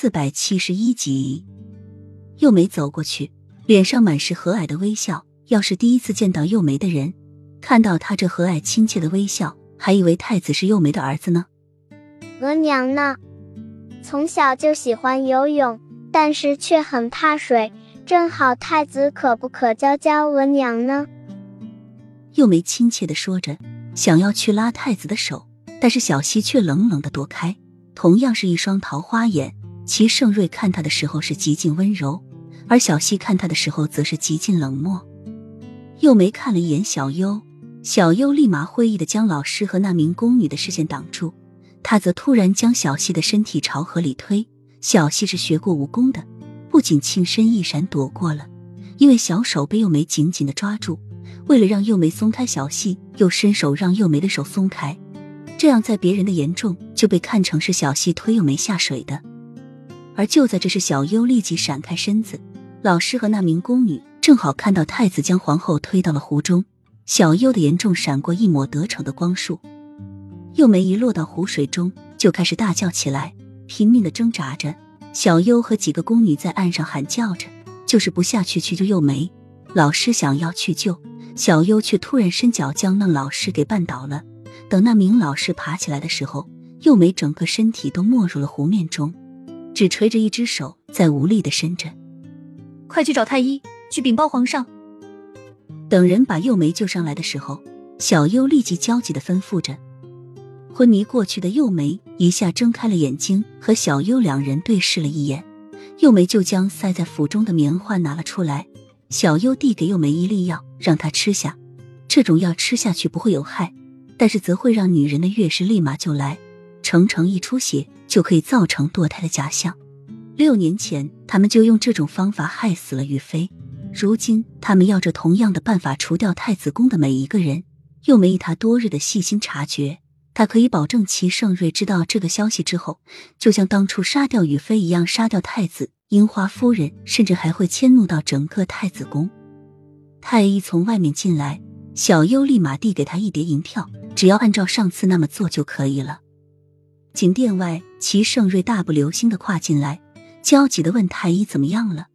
四百七十一集，幼梅走过去，脸上满是和蔼的微笑。要是第一次见到幼梅的人，看到她这和蔼亲切的微笑，还以为太子是幼梅的儿子呢。额娘呢？从小就喜欢游泳，但是却很怕水。正好太子可不可教教额娘呢？幼梅亲切的说着，想要去拉太子的手，但是小溪却冷冷的躲开。同样是一双桃花眼，齐盛瑞看他的时候是极尽温柔，而小溪看他的时候则是极尽冷漠。幼梅看了一眼小优，小优立马会意的将老师和那名宫女的视线挡住，他则突然将小溪的身体朝河里推。小溪是学过武功的，不仅轻身一闪躲过了，因为小手被幼梅紧紧的抓住，为了让幼梅松开小溪，又伸手让幼梅的手松开。这样，在别人的眼中就被看成是小溪推幼梅下水的。而就在这时，小优立即闪开身子，老师和那名宫女正好看到太子将皇后推到了湖中。小优的眼中闪过一抹得逞的光束，幼梅一落到湖水中就开始大叫起来，拼命的挣扎着。小优和几个宫女在岸上喊叫着，就是不下去去救幼梅。老师想要去救小优，却突然伸脚将那老师给绊倒了。等那名老师爬起来的时候，幼梅整个身体都没入了湖面中，只垂着一只手在无力的伸着。快去找太医，去禀报皇上。等人把幼梅救上来的时候，小优立即焦急的吩咐着。昏迷过去的幼梅一下睁开了眼睛，和小优两人对视了一眼，幼梅就将塞在腹中的棉花拿了出来。小优递给幼梅一粒药，让她吃下。这种药吃下去不会有害。但是则会让女人的月事立马就来，程程一出血就可以造成堕胎的假象。六年前他们就用这种方法害死了玉妃，如今他们要着同样的办法除掉太子宫的每一个人。又没以他多日的细心察觉，他可以保证齐盛瑞知道这个消息之后，就像当初杀掉雨妃一样杀掉太子樱花夫人，甚至还会迁怒到整个太子宫。太医从外面进来。小优立马递给他一叠银票，只要按照上次那么做就可以了。景殿外，齐盛瑞大步流星的跨进来，焦急的问太医怎么样了。